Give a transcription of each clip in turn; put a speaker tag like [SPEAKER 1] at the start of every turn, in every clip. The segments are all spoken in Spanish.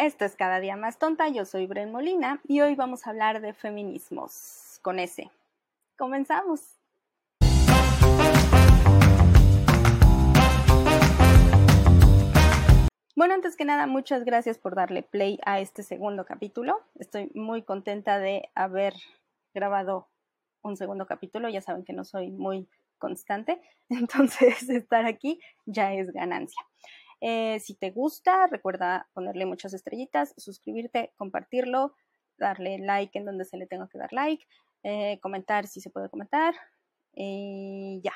[SPEAKER 1] Esto es Cada Día Más Tonta, yo soy Bren Molina y hoy vamos a hablar de feminismos con S. Comenzamos. Bueno, antes que nada, muchas gracias por darle play a este segundo capítulo. Estoy muy contenta de haber grabado un segundo capítulo. Ya saben que no soy muy constante, entonces estar aquí ya es ganancia. Eh, si te gusta, recuerda ponerle muchas estrellitas, suscribirte, compartirlo, darle like en donde se le tenga que dar like, eh, comentar si se puede comentar y ya,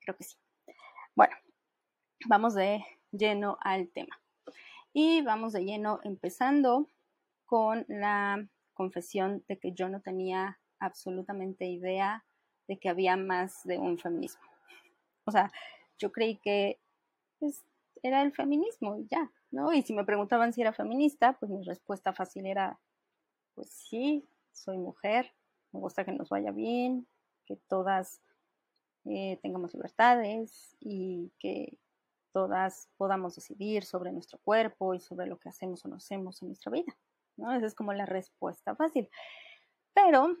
[SPEAKER 1] creo que sí. Bueno, vamos de lleno al tema. Y vamos de lleno empezando con la confesión de que yo no tenía absolutamente idea de que había más de un feminismo. O sea, yo creí que pues, era el feminismo y ya, ¿no? Y si me preguntaban si era feminista, pues mi respuesta fácil era, pues sí, soy mujer, me gusta que nos vaya bien, que todas eh, tengamos libertades y que todas podamos decidir sobre nuestro cuerpo y sobre lo que hacemos o no hacemos en nuestra vida, ¿no? Esa es como la respuesta fácil. Pero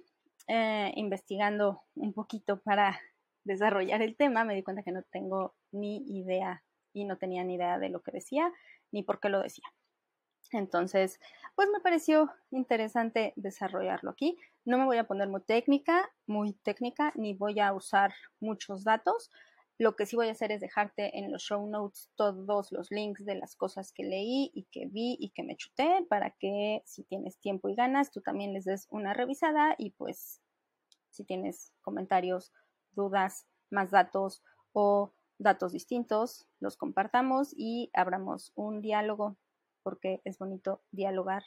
[SPEAKER 1] eh, investigando un poquito para desarrollar el tema, me di cuenta que no tengo ni idea y no tenía ni idea de lo que decía ni por qué lo decía. Entonces, pues me pareció interesante desarrollarlo aquí. No me voy a poner muy técnica, muy técnica, ni voy a usar muchos datos. Lo que sí voy a hacer es dejarte en los show notes todos los links de las cosas que leí y que vi y que me chuté para que si tienes tiempo y ganas, tú también les des una revisada y pues si tienes comentarios, dudas, más datos o datos distintos, los compartamos y abramos un diálogo, porque es bonito dialogar.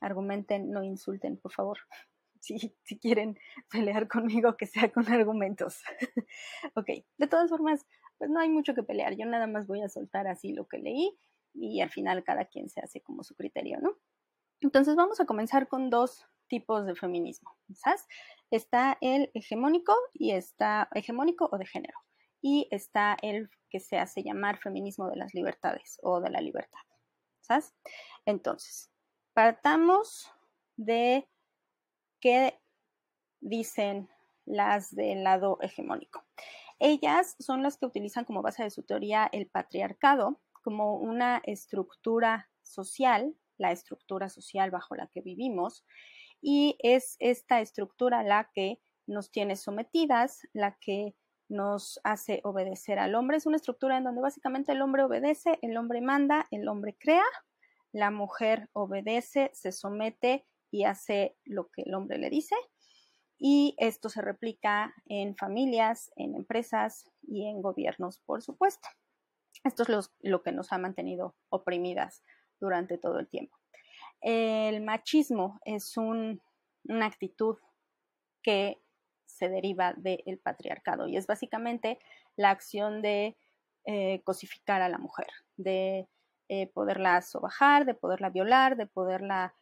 [SPEAKER 1] Argumenten, no insulten, por favor. Si, si quieren pelear conmigo, que sea con argumentos. ok, de todas formas, pues no hay mucho que pelear. Yo nada más voy a soltar así lo que leí y al final cada quien se hace como su criterio, ¿no? Entonces vamos a comenzar con dos tipos de feminismo. ¿sabes? Está el hegemónico y está hegemónico o de género y está el que se hace llamar feminismo de las libertades o de la libertad. ¿Sabes? Entonces, partamos de qué dicen las del lado hegemónico. Ellas son las que utilizan como base de su teoría el patriarcado como una estructura social, la estructura social bajo la que vivimos, y es esta estructura la que nos tiene sometidas, la que nos hace obedecer al hombre. Es una estructura en donde básicamente el hombre obedece, el hombre manda, el hombre crea, la mujer obedece, se somete y hace lo que el hombre le dice. Y esto se replica en familias, en empresas y en gobiernos, por supuesto. Esto es lo, que nos ha mantenido oprimidas durante todo el tiempo. El machismo es una actitud que se deriva del patriarcado y es básicamente la acción de eh, cosificar a la mujer, de eh, poderla sobajar, de poderla violar, de poderla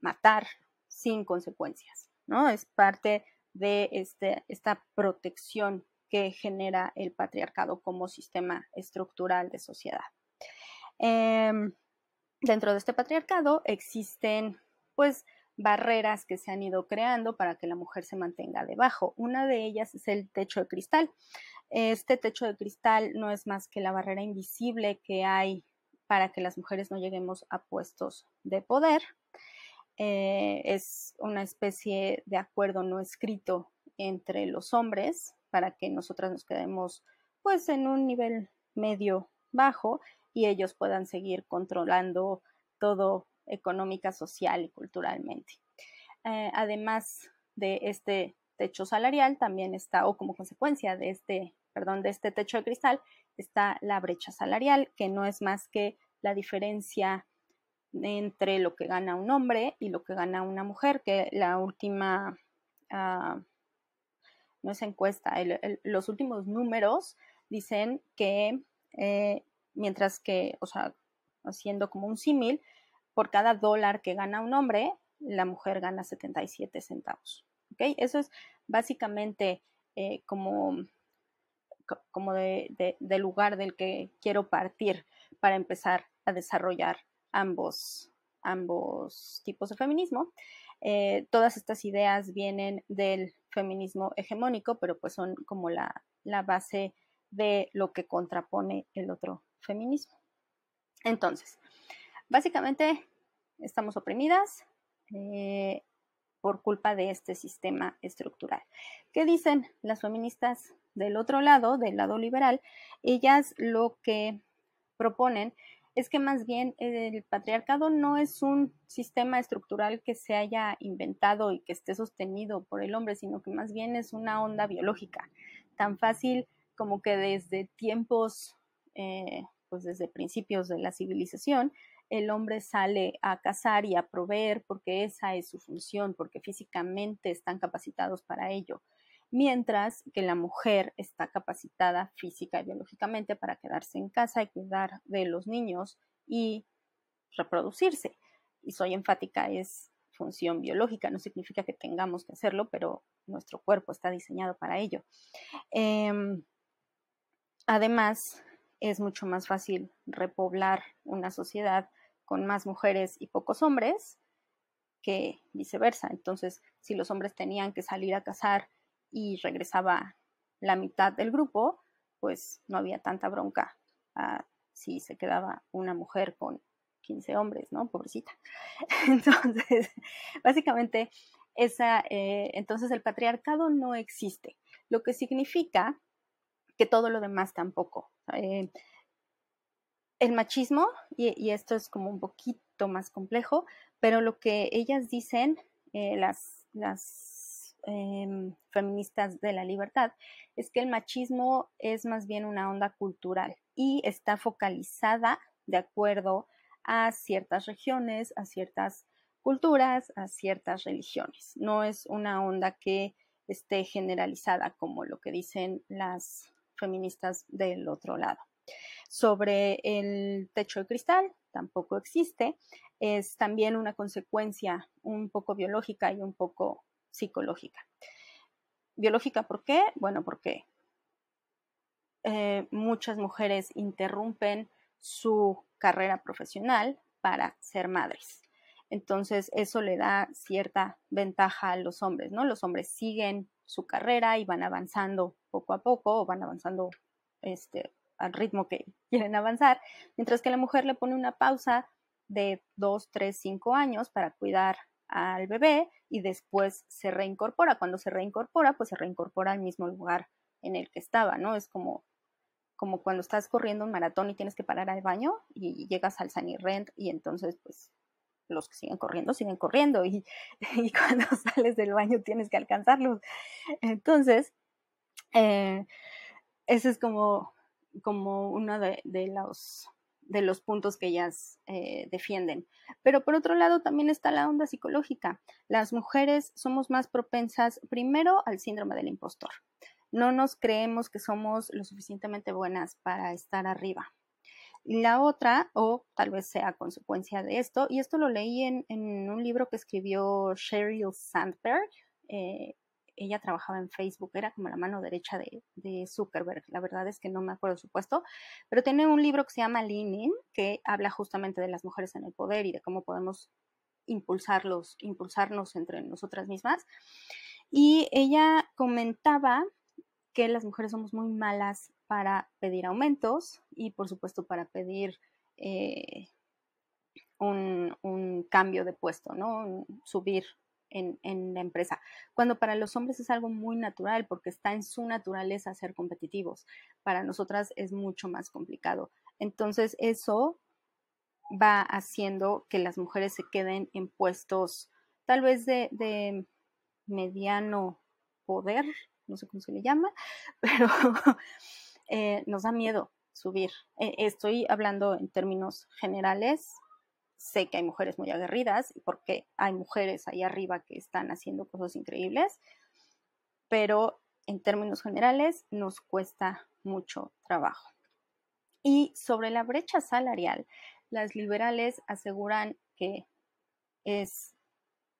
[SPEAKER 1] matar sin consecuencias, ¿no? Es parte de este, esta protección que genera el patriarcado como sistema estructural de sociedad. Em, dentro de este patriarcado existen, pues, barreras que se han ido creando para que la mujer se mantenga debajo. Una de ellas es el techo de cristal. Este techo de cristal no es más que la barrera invisible que hay para que las mujeres no lleguemos a puestos de poder. Eh, es una especie de acuerdo no escrito entre los hombres para que nosotras nos quedemos pues en un nivel medio bajo y ellos puedan seguir controlando todo económica, social y culturalmente. Eh, además de este techo salarial, también está, o como consecuencia de este, perdón, de este techo de cristal, está la brecha salarial, que no es más que la diferencia entre lo que gana un hombre y lo que gana una mujer, que la última, uh, no es encuesta, los últimos números dicen que eh, mientras que, o sea, haciendo como un símil, por cada dólar que gana un hombre, la mujer gana 77 centavos. ¿Ok? Eso es básicamente eh, como, como de, lugar del que quiero partir para empezar a desarrollar ambos, ambos tipos de feminismo. Eh, todas estas ideas vienen del feminismo hegemónico, pero pues son como la, base de lo que contrapone el otro feminismo. Entonces, básicamente estamos oprimidas eh, por culpa de este sistema estructural. ¿Qué dicen las feministas del otro lado, del lado liberal? Ellas lo que proponen es que más bien el patriarcado no es un sistema estructural que se haya inventado y que esté sostenido por el hombre, sino que más bien es una onda biológica, tan fácil como que desde tiempos, eh, pues desde principios de la civilización, el hombre sale a cazar y a proveer porque esa es su función, porque físicamente están capacitados para ello mientras que la mujer está capacitada física y biológicamente para quedarse en casa y cuidar de los niños y reproducirse. Y soy enfática, es función biológica, no significa que tengamos que hacerlo, pero nuestro cuerpo está diseñado para ello. Em, además, es mucho más fácil repoblar una sociedad con más mujeres y pocos hombres que viceversa. Entonces, si los hombres tenían que salir a cazar y regresaba la mitad del grupo, pues no había tanta bronca si se quedaba una mujer con 15 hombres, ¿no? Pobrecita. Entonces, básicamente, esa, eh, entonces el patriarcado no existe, lo que significa que todo lo demás tampoco. Eh, el machismo, y, esto es como un poquito más complejo, pero lo que ellas dicen, eh, las, las Em, feministas de la libertad es que el machismo es más bien una onda cultural y está focalizada de acuerdo a ciertas regiones, a ciertas culturas, a ciertas religiones. No es una onda que esté generalizada como lo que dicen las feministas del otro lado. Sobre el techo de cristal, tampoco existe. Es también una consecuencia un poco biológica y un poco psicológica. Biológica, ¿por qué? Bueno, porque eh, muchas mujeres interrumpen su carrera profesional para ser madres. Entonces, eso le da cierta ventaja a los hombres, ¿no? Los hombres siguen su carrera y van avanzando poco a poco o van avanzando este, al ritmo que quieren avanzar, mientras que la mujer le pone una pausa de dos, tres, cinco años para cuidar al bebé y después se reincorpora. Cuando se reincorpora, pues se reincorpora al mismo lugar en el que estaba, ¿no? Es como, como cuando estás corriendo un maratón y tienes que parar al baño y llegas al Sunny Rent y entonces pues los que siguen corriendo siguen corriendo y, cuando sales del baño tienes que alcanzarlos. Entonces, eh, es como, como uno de, los de los puntos que ellas eh, defienden. Pero por otro lado también está la onda psicológica. Las mujeres somos más propensas primero al síndrome del impostor. No nos creemos que somos lo suficientemente buenas para estar arriba. La otra, o tal vez sea consecuencia de esto, y esto lo leí en, en un libro que escribió Sheryl Sandberg, eh, ella trabajaba en Facebook, era como la mano derecha de, Zuckerberg, la verdad es que no me acuerdo su puesto, pero tiene un libro que se llama Lean que habla justamente de las mujeres en el poder y de cómo podemos impulsarlos, impulsarnos entre nosotras mismas. Y ella comentaba que las mujeres somos muy malas para pedir aumentos y por supuesto para pedir eh, un, un, cambio de puesto, ¿no? Subir en, la empresa, cuando para los hombres es algo muy natural porque está en su naturaleza ser competitivos. Para nosotras es mucho más complicado. Entonces eso va haciendo que las mujeres se queden en puestos tal vez de, mediano poder, no sé cómo se le llama, pero eh, nos da miedo subir. Eh, estoy hablando en términos generales, sé que hay mujeres muy aguerridas porque hay mujeres ahí arriba que están haciendo cosas increíbles, pero en términos generales nos cuesta mucho trabajo. Y sobre la brecha salarial, las liberales aseguran que es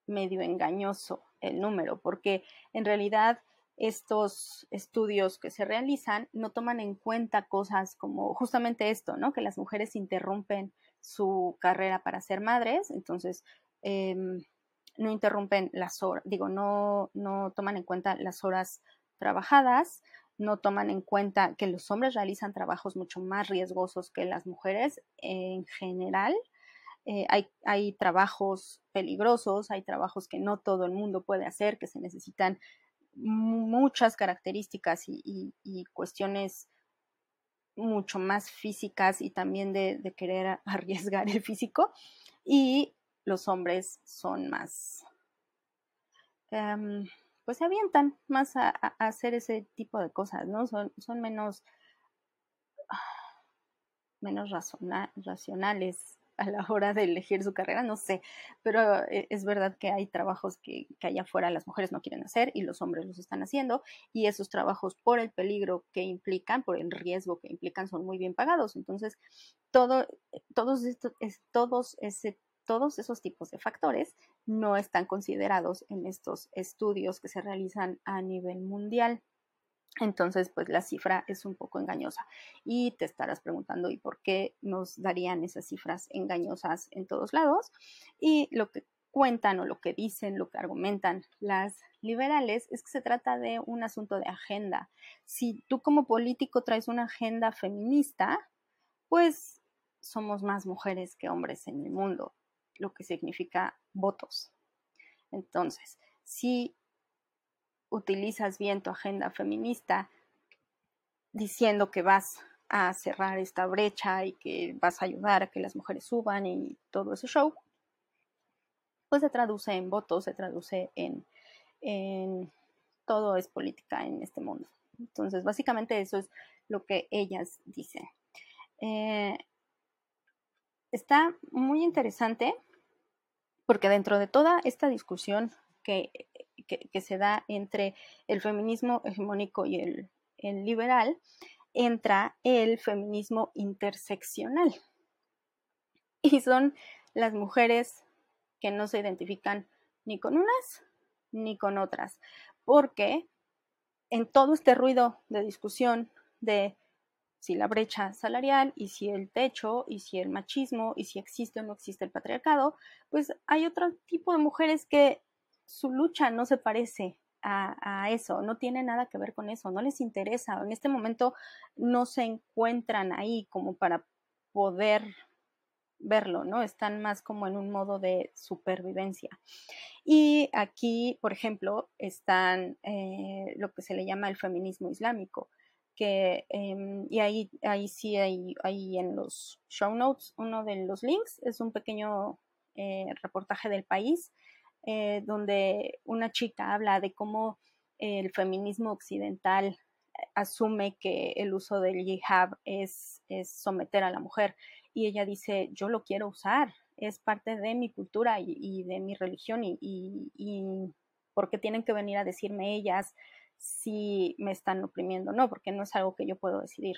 [SPEAKER 1] medio engañoso el número, porque en realidad estos estudios que se realizan no toman en cuenta cosas como justamente esto, ¿no? Que las mujeres interrumpen su carrera para ser madres, entonces em, no interrumpen las horas, digo, no, no toman en cuenta las horas trabajadas, no toman en cuenta que los hombres realizan trabajos mucho más riesgosos que las mujeres en general. Eh, hay, hay, trabajos peligrosos, hay trabajos que no todo el mundo puede hacer, que se necesitan muchas características y, cuestiones mucho más físicas y también de, querer arriesgar el físico. Y los hombres son más, em, pues se avientan más a, hacer ese tipo de cosas, ¿no? Son, son menos, menos racionales a la hora de elegir su carrera, no sé, pero eh, es verdad que hay trabajos que, allá afuera las mujeres no quieren hacer y los hombres los están haciendo y esos trabajos por el peligro que implican, por el riesgo que implican, son muy bien pagados. Entonces, todo, todos, estos, todos, ese, todos esos tipos de factores no están considerados en estos estudios que se realizan a nivel mundial. Entonces, pues la cifra es un poco engañosa. Y te estarás preguntando, ¿y por qué nos darían esas cifras engañosas en todos lados? Y lo que cuentan o lo que dicen, lo que argumentan las liberales es que se trata de un asunto de agenda. Si tú como político traes una agenda feminista, pues somos más mujeres que hombres en el mundo, lo que significa votos. Entonces, si utilizas bien tu agenda feminista diciendo que vas a cerrar esta brecha y que vas a ayudar a que las mujeres suban y todo ese show, pues se traduce en votos, se traduce en, todo es política en este mundo. Entonces, básicamente eso es lo que ellas dicen. Eh, está muy interesante porque dentro de toda esta discusión que que, se da entre el feminismo hegemónico y el, liberal, entra el feminismo interseccional. Y son las mujeres que no se identifican ni con unas ni con otras, porque en todo este ruido de discusión de si la brecha salarial y si el techo y si el machismo y si existe o no existe el patriarcado, pues hay otro tipo de mujeres que su lucha no se parece a, eso, no tiene nada que ver con eso, no les interesa, en este momento no se encuentran ahí como para poder verlo, ¿no? Están más como en un modo de supervivencia. Y aquí, por ejemplo, están eh, lo que se le llama el feminismo islámico, que, em, y ahí, ahí sí hay, en los show notes, uno de los links es un pequeño eh, reportaje del país eh, donde una chica habla de cómo el feminismo occidental asume que el uso del hijab es, someter a la mujer. Y ella dice, yo lo quiero usar, es parte de mi cultura y, de mi religión y, y, porque tienen que venir a decirme ellas si me están oprimiendo, no, porque no es algo que yo puedo decidir.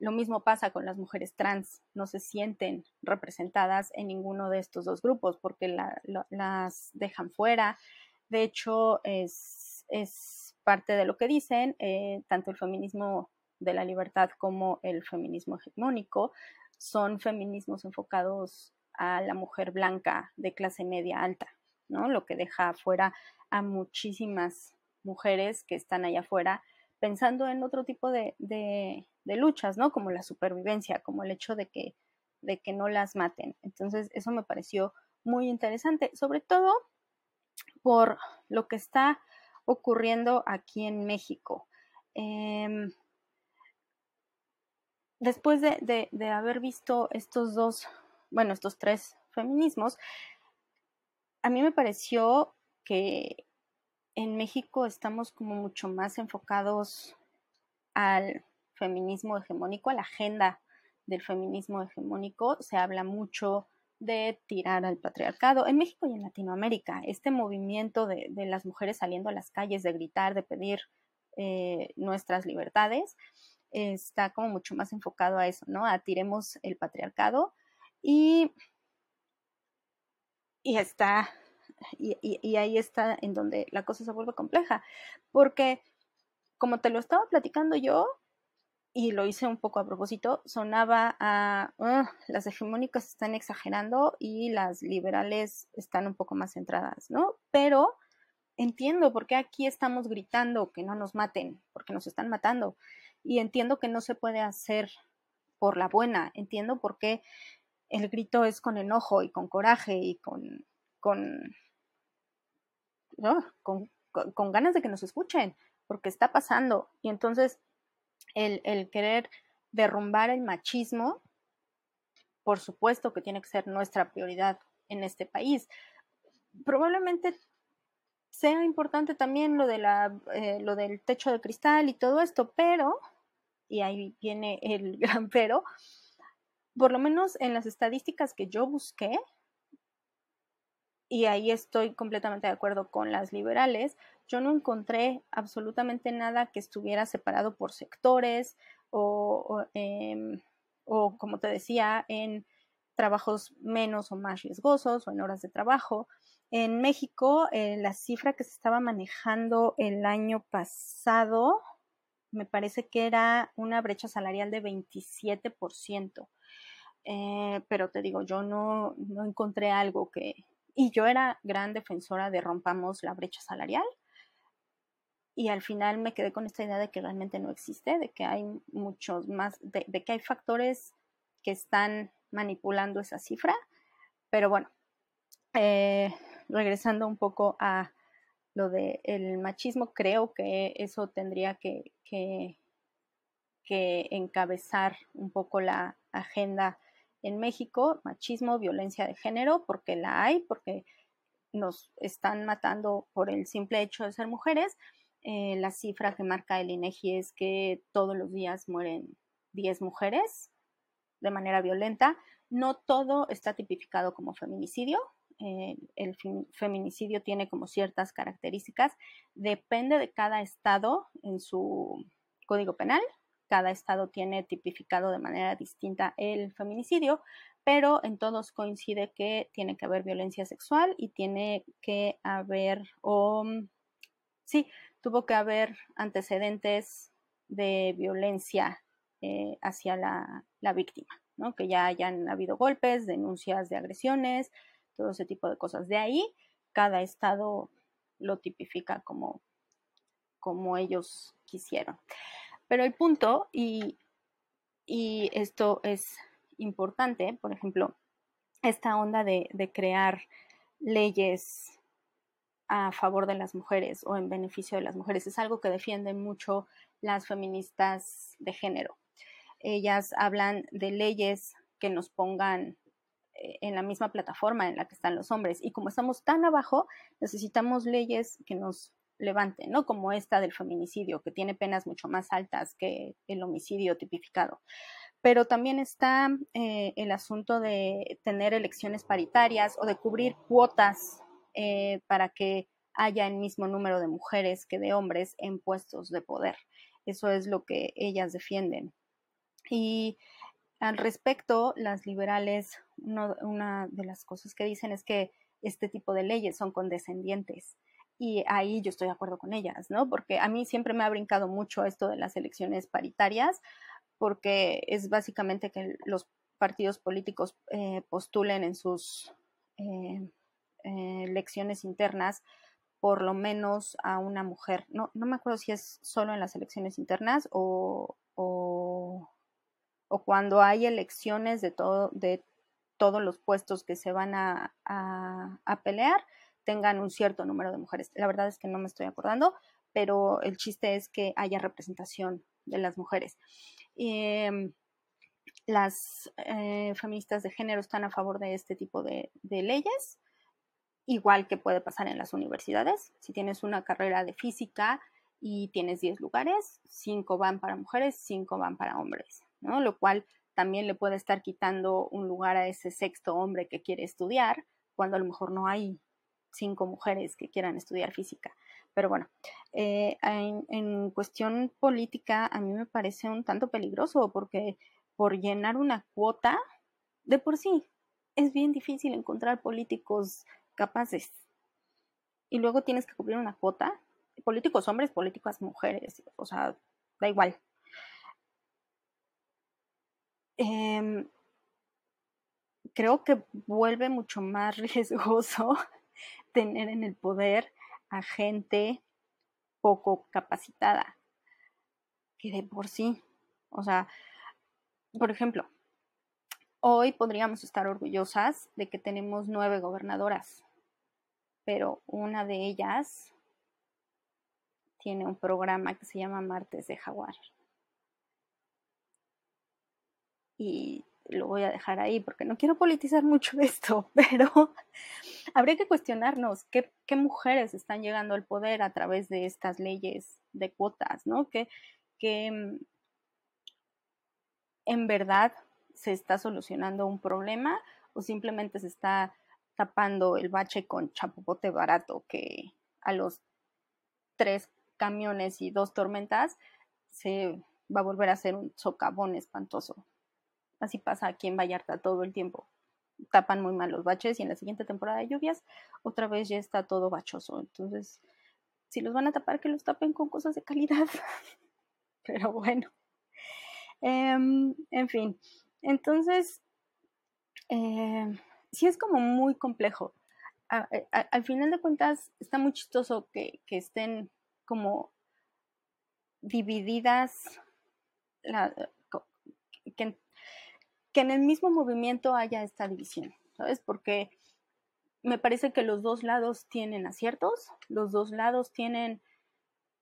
[SPEAKER 1] Lo mismo pasa con las mujeres trans, no se sienten representadas en ninguno de estos dos grupos porque las dejan fuera. De hecho, es, parte de lo que dicen, eh, tanto el feminismo de la libertad como el feminismo hegemónico son feminismos enfocados a la mujer blanca de clase media alta, ¿no? Lo que deja fuera a muchísimas mujeres que están allá afuera pensando en otro tipo de, de luchas, ¿no? Como la supervivencia, como el hecho de que, de que no las maten. Entonces, eso me pareció muy interesante, sobre todo por lo que está ocurriendo aquí en México. Em, después de, de, haber visto estos dos, bueno, estos tres feminismos, a mí me pareció que en México estamos como mucho más enfocados al feminismo hegemónico, a la agenda del feminismo hegemónico, se habla mucho de tirar al patriarcado en México y en Latinoamérica. Este movimiento de, las mujeres saliendo a las calles, de gritar, de pedir eh, nuestras libertades, está como mucho más enfocado a eso, ¿no? A tiremos el patriarcado y, y está, y, ahí está en donde la cosa se vuelve compleja, porque como te lo estaba platicando yo, y lo hice un poco a propósito, sonaba a las hegemónicas están exagerando y las liberales están un poco más centradas, ¿no? Pero entiendo por qué aquí estamos gritando que no nos maten, porque nos están matando. Y entiendo que no se puede hacer por la buena, entiendo por qué el grito es con enojo y con coraje y con, con, con, con ganas de que nos escuchen, porque está pasando. Y entonces el, querer derrumbar el machismo, por supuesto que tiene que ser nuestra prioridad en este país. Probablemente sea importante también lo, de la, eh, lo del techo de cristal y todo esto, pero, y ahí viene el gran pero, por lo menos en las estadísticas que yo busqué, y ahí estoy completamente de acuerdo con las liberales, yo no encontré absolutamente nada que estuviera separado por sectores o, em, como te decía, en trabajos menos o más riesgosos o en horas de trabajo. En México, eh, la cifra que se estaba manejando el año pasado, me parece que era una brecha salarial de 27%. Eh, pero te digo, yo no, no encontré algo que, y yo era gran defensora de rompamos la brecha salarial. Y al final me quedé con esta idea de que realmente no existe, de que hay muchos más, de, que hay factores que están manipulando esa cifra. Pero bueno, eh, regresando un poco a lo del machismo, creo que eso tendría que, que encabezar un poco la agenda en México, machismo, violencia de género, porque la hay, porque nos están matando por el simple hecho de ser mujeres. Eh, la cifra que marca el INEGI es que todos los días mueren 10 mujeres de manera violenta. No todo está tipificado como feminicidio. Eh, el feminicidio tiene como ciertas características. Depende de cada estado en su código penal cada estado tiene tipificado de manera distinta el feminicidio, pero en todos coincide que tiene que haber violencia sexual y tiene que haber, o sí, tuvo que haber antecedentes de violencia eh, hacia la, la víctima, ¿no? que ya hayan habido golpes, denuncias de agresiones, todo ese tipo de cosas. De ahí, cada estado lo tipifica como, como ellos quisieron. Pero el punto, y, esto es importante, por ejemplo, esta onda de, crear leyes a favor de las mujeres o en beneficio de las mujeres. Es algo que defienden mucho las feministas de género. Ellas hablan de leyes que nos pongan eh, en la misma plataforma en la que están los hombres. Y como estamos tan abajo, necesitamos leyes que nos levante, ¿no? Como esta del feminicidio, que tiene penas mucho más altas que el homicidio tipificado. Pero también está eh, el asunto de tener elecciones paritarias o de cubrir cuotas eh, para que haya el mismo número de mujeres que de hombres en puestos de poder. Eso es lo que ellas defienden. Y al respecto, las liberales, una de las cosas que dicen es que este tipo de leyes son condescendientes y ahí yo estoy de acuerdo con ellas, ¿no? Porque a mí siempre me ha brincado mucho esto de las elecciones paritarias, porque es básicamente que los partidos políticos eh, postulen en sus eh, eh, elecciones internas por lo menos a una mujer. No, no me acuerdo si es solo en las elecciones internas o, o, cuando hay elecciones de, todo, de todos los puestos que se van a, a pelear tengan un cierto número de mujeres. La verdad es que no me estoy acordando, pero el chiste es que haya representación de las mujeres. Em, las eh, feministas de género están a favor de este tipo de, leyes, igual que puede pasar en las universidades. Si tienes una carrera de física y tienes 10 lugares, 5 van para mujeres, 5 van para hombres, ¿no? Lo cual también le puede estar quitando un lugar a ese sexto hombre que quiere estudiar, cuando a lo mejor no hay cinco mujeres que quieran estudiar física. Pero bueno, eh, en, cuestión política a mí me parece un tanto peligroso porque por llenar una cuota, de por sí, es bien difícil encontrar políticos capaces. Y luego tienes que cubrir una cuota, políticos hombres, políticas mujeres, o sea, da igual. em, creo que vuelve mucho más riesgoso tener en el poder a gente poco capacitada que de por sí. O sea, por ejemplo, hoy podríamos estar orgullosas de que tenemos nueve gobernadoras, pero una de ellas tiene un programa que se llama Martes de Jaguar. Y lo voy a dejar ahí porque no quiero politizar mucho esto, pero habría que cuestionarnos qué, mujeres están llegando al poder a través de estas leyes de cuotas, ¿no? Que, que mm, en verdad se está solucionando un problema o simplemente se está tapando el bache con chapopote barato que a los tres camiones y dos tormentas se va a volver a ser un socavón espantoso. Así pasa aquí en Vallarta todo el tiempo. Tapan muy mal los baches y en la siguiente temporada de lluvias otra vez ya está todo bachoso. Entonces, si los van a tapar, que los tapen con cosas de calidad. Pero bueno. Em, en fin. Entonces, eh, sí es como muy complejo. al final de cuentas, está muy chistoso que, estén como divididas, que, que en el mismo movimiento haya esta división, ¿sabes? Porque me parece que los dos lados tienen aciertos, los dos lados tienen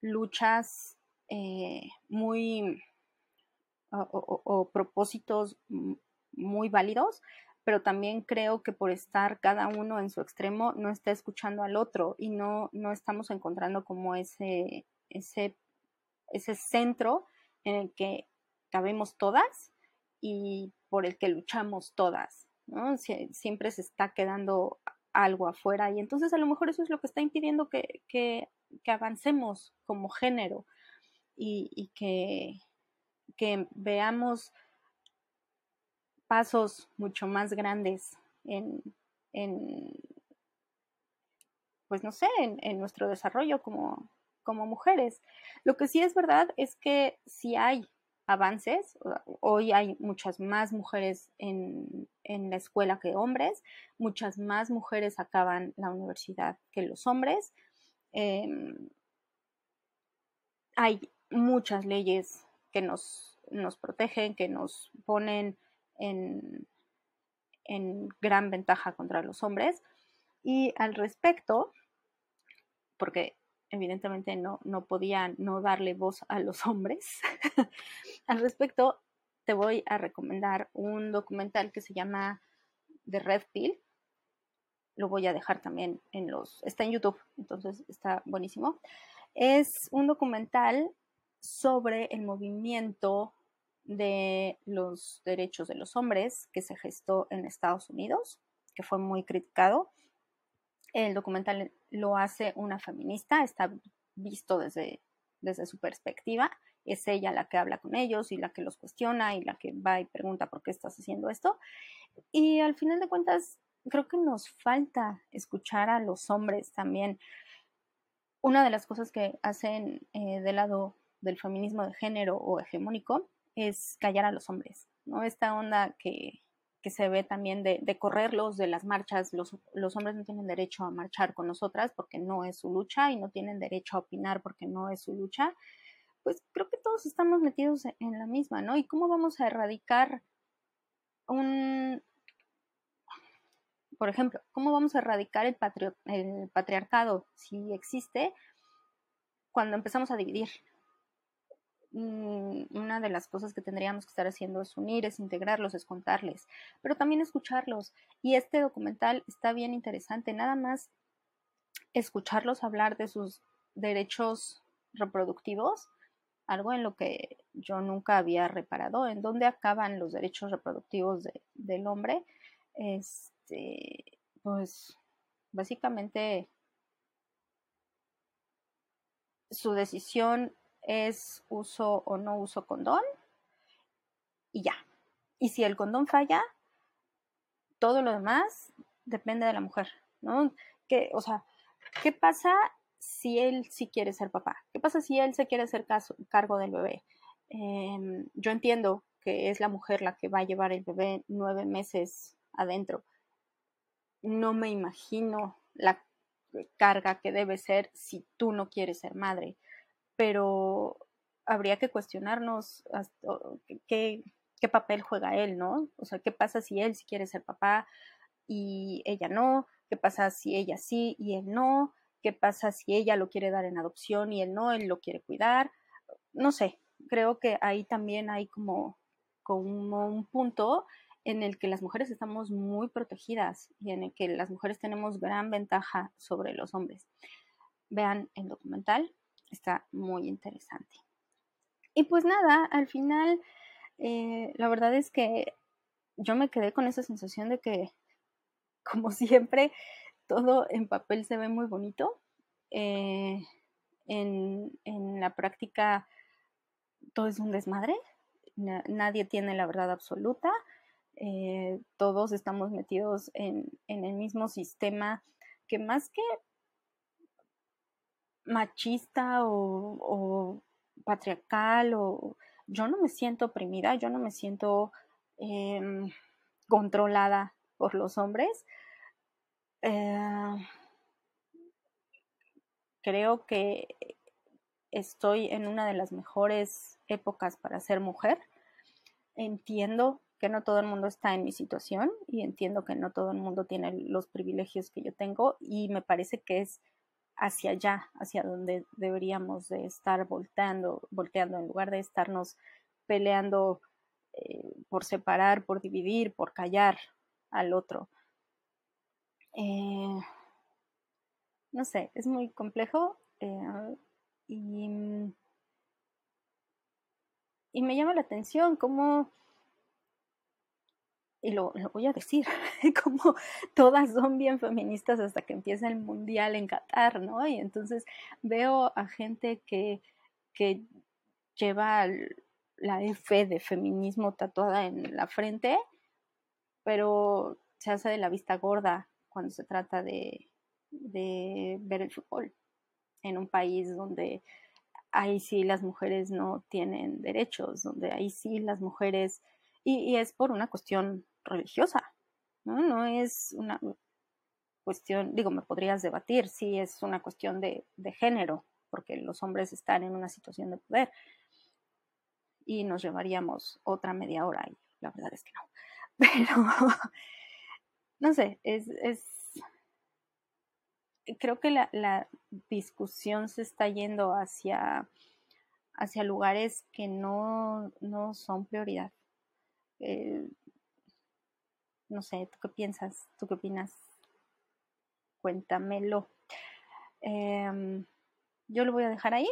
[SPEAKER 1] luchas eh, muy o, propósitos muy válidos, pero también creo que por estar cada uno en su extremo no está escuchando al otro y no, no estamos encontrando como ese, ese, ese centro en el que cabemos todas y por el que luchamos todas, ¿no? siempre se está quedando algo afuera y entonces a lo mejor eso es lo que está impidiendo que, avancemos como género y, que, veamos pasos mucho más grandes en, pues no sé, en, en nuestro desarrollo como, como mujeres. Lo que sí es verdad es que si hay avances. Hoy hay muchas más mujeres en, la escuela que hombres, muchas más mujeres acaban la universidad que los hombres. Em, hay muchas leyes que nos, nos, protegen, que nos ponen en, en gran ventaja contra los hombres. Y al respecto, porque evidentemente no, no podía no darle voz a los hombres. Al respecto, te voy a recomendar un documental que se llama The Red Pill. Lo voy a dejar también en los... Está en YouTube, entonces está buenísimo. Es un documental sobre el movimiento de los derechos de los hombres que se gestó en Estados Unidos, que fue muy criticado el documental lo hace una feminista, está visto desde, desde su perspectiva. Es ella la que habla con ellos y la que los cuestiona y la que va y pregunta por qué estás haciendo esto. Y al final de cuentas, creo que nos falta escuchar a los hombres también. Una de las cosas que hacen eh, del lado del feminismo de género o hegemónico es callar a los hombres, ¿no? Esta onda que, que se ve también de, correrlos de las marchas. Los, los, hombres no tienen derecho a marchar con nosotras porque no es su lucha y no tienen derecho a opinar porque no es su lucha. Pues creo que todos estamos metidos en la misma, ¿no? ¿Y cómo vamos a erradicar un... Por ejemplo, ¿cómo vamos a erradicar el, el patriarcado si existe cuando empezamos a dividir? Una de las cosas que tendríamos que estar haciendo es unir, es integrarlos, es contarles, pero también escucharlos. Y este documental está bien interesante, nada más escucharlos hablar de sus derechos reproductivos, algo en lo que yo nunca había reparado, en dónde acaban los derechos reproductivos del hombre. Este, pues básicamente su decisión es uso o no uso condón y ya. Y si el condón falla, todo lo demás depende de la mujer, ¿no? Que, o sea, ¿qué pasa si él sí quiere ser papá? ¿Qué pasa si él se quiere hacer cargo del bebé? Em, yo entiendo que es la mujer la que va a llevar el bebé nueve meses adentro. No me imagino la carga que debe ser si tú no quieres ser madre, pero habría que cuestionarnos qué, qué papel juega él, ¿no? O sea, ¿qué pasa si él sí quiere ser papá y ella no? ¿Qué pasa si ella sí y él no? ¿Qué pasa si ella lo quiere dar en adopción y él no, él lo quiere cuidar? No sé, creo que ahí también hay como, como un punto en el que las mujeres estamos muy protegidas y en el que las mujeres tenemos gran ventaja sobre los hombres. Vean el documental, está muy interesante. Y pues nada, al final, eh, la verdad es que yo me quedé con esa sensación de que, como siempre, todo en papel se ve muy bonito. Eh, en, la práctica todo es un desmadre, nadie tiene la verdad absoluta, eh, todos estamos metidos en, el mismo sistema que más que machista o, patriarcal o yo no me siento oprimida, yo no me siento em, controlada por los hombres. Eh, creo que estoy en una de las mejores épocas para ser mujer. Entiendo que no todo el mundo está en mi situación y entiendo que no todo el mundo tiene los privilegios que yo tengo y me parece que es hacia allá, hacia donde deberíamos de estar volteando, volteando en lugar de estarnos peleando eh, por separar, por dividir, por callar al otro. Eh, no sé, es muy complejo eh, y, y, me llama la atención cómo, y lo, lo voy a decir, como todas son bien feministas hasta que empieza el mundial en Qatar, ¿no? Y entonces veo a gente que, que lleva la F de feminismo tatuada en la frente, pero se hace de la vista gorda cuando se trata de, de ver el fútbol en un país donde ahí sí las mujeres no tienen derechos, donde ahí sí las mujeres, y, es por una cuestión religiosa, ¿no? No es una cuestión, digo, me podrías debatir si es una cuestión de, de género, porque los hombres están en una situación de poder y nos llevaríamos otra media hora y la verdad es que no. Pero, no sé, es, es creo que la, la, discusión se está yendo hacia, hacia lugares que no, no son prioridad. Eh, no sé, ¿tú qué piensas? ¿Tú qué opinas? Cuéntamelo. Em, yo lo voy a dejar ahí.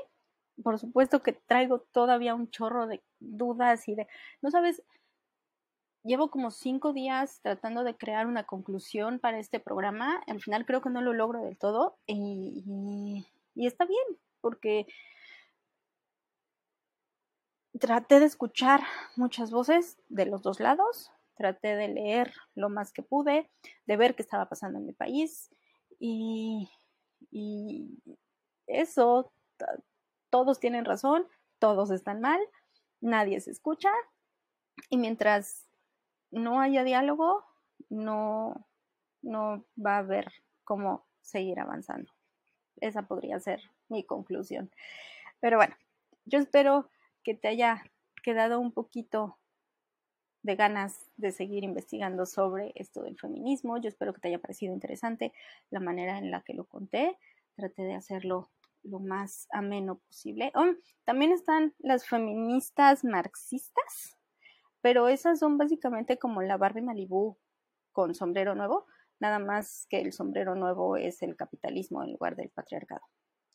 [SPEAKER 1] Por supuesto que traigo todavía un chorro de dudas y de... No sabes, llevo como cinco días tratando de crear una conclusión para este programa. Al final creo que no lo logro del todo y, está bien, porque traté de escuchar muchas voces de los dos lados, traté de leer lo más que pude, de ver qué estaba pasando en mi país y, y eso, todos tienen razón, todos están mal, nadie se escucha y mientras no haya diálogo, no, no va a haber cómo seguir avanzando. Esa podría ser mi conclusión. Pero bueno, yo espero que te haya quedado un poquito de ganas de seguir investigando sobre esto del feminismo. Yo espero que te haya parecido interesante la manera en la que lo conté. Traté de hacerlo lo más ameno posible. Oh, también están las feministas marxistas pero esas son básicamente como la Barbie Malibu con sombrero nuevo, nada más que el sombrero nuevo es el capitalismo en lugar del patriarcado.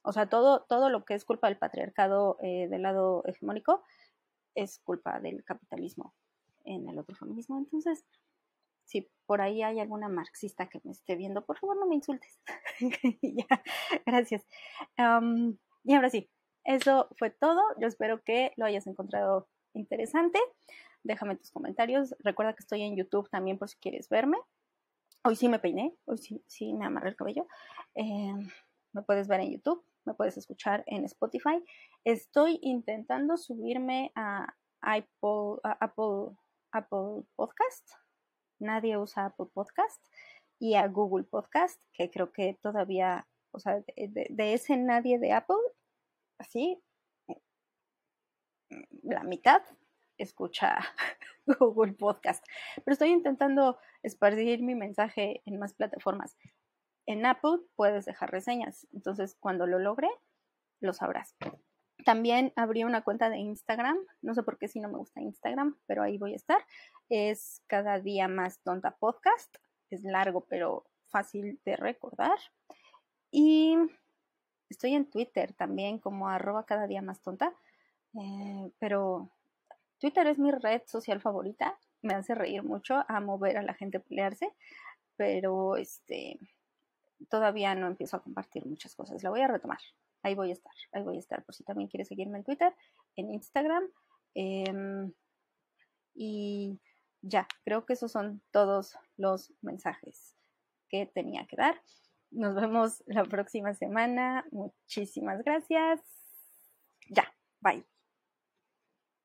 [SPEAKER 1] O sea, todo, todo lo que es culpa del patriarcado eh, del lado hegemónico es culpa del capitalismo en el otro feminismo. Entonces, si por ahí hay alguna marxista que me esté viendo, por favor no me insultes. ya, gracias. y ahora sí, eso fue todo. Yo espero que lo hayas encontrado interesante déjame tus comentarios. Recuerda que estoy en YouTube también por si quieres verme. Hoy sí me peiné, hoy sí, sí me amarré el cabello. Eh, me puedes ver en YouTube, me puedes escuchar en Spotify. Estoy intentando subirme a Apple, Apple, Podcast. Nadie usa Apple Podcast. Y a Google Podcast, que creo que todavía, o sea, de, ese nadie de Apple, así, la mitad escucha Google Podcast. Pero estoy intentando esparcir mi mensaje en más plataformas. En Apple puedes dejar reseñas, entonces cuando lo logre, lo sabrás. También abrí una cuenta de Instagram, no sé por qué si no me gusta Instagram, pero ahí voy a estar. Es cada día más tonta podcast, es largo pero fácil de recordar. Y estoy en Twitter también como arroba cada día más tonta, eh, pero Twitter es mi red social favorita, me hace reír mucho, amo ver a la gente pelearse, pero este todavía no empiezo a compartir muchas cosas, la voy a retomar ahí voy a estar, ahí voy a estar, por si también quieres seguirme en Twitter, en Instagram. Em, y ya, creo que esos son todos los mensajes que tenía que dar. Nos vemos la próxima semana. Muchísimas gracias. Ya, bye.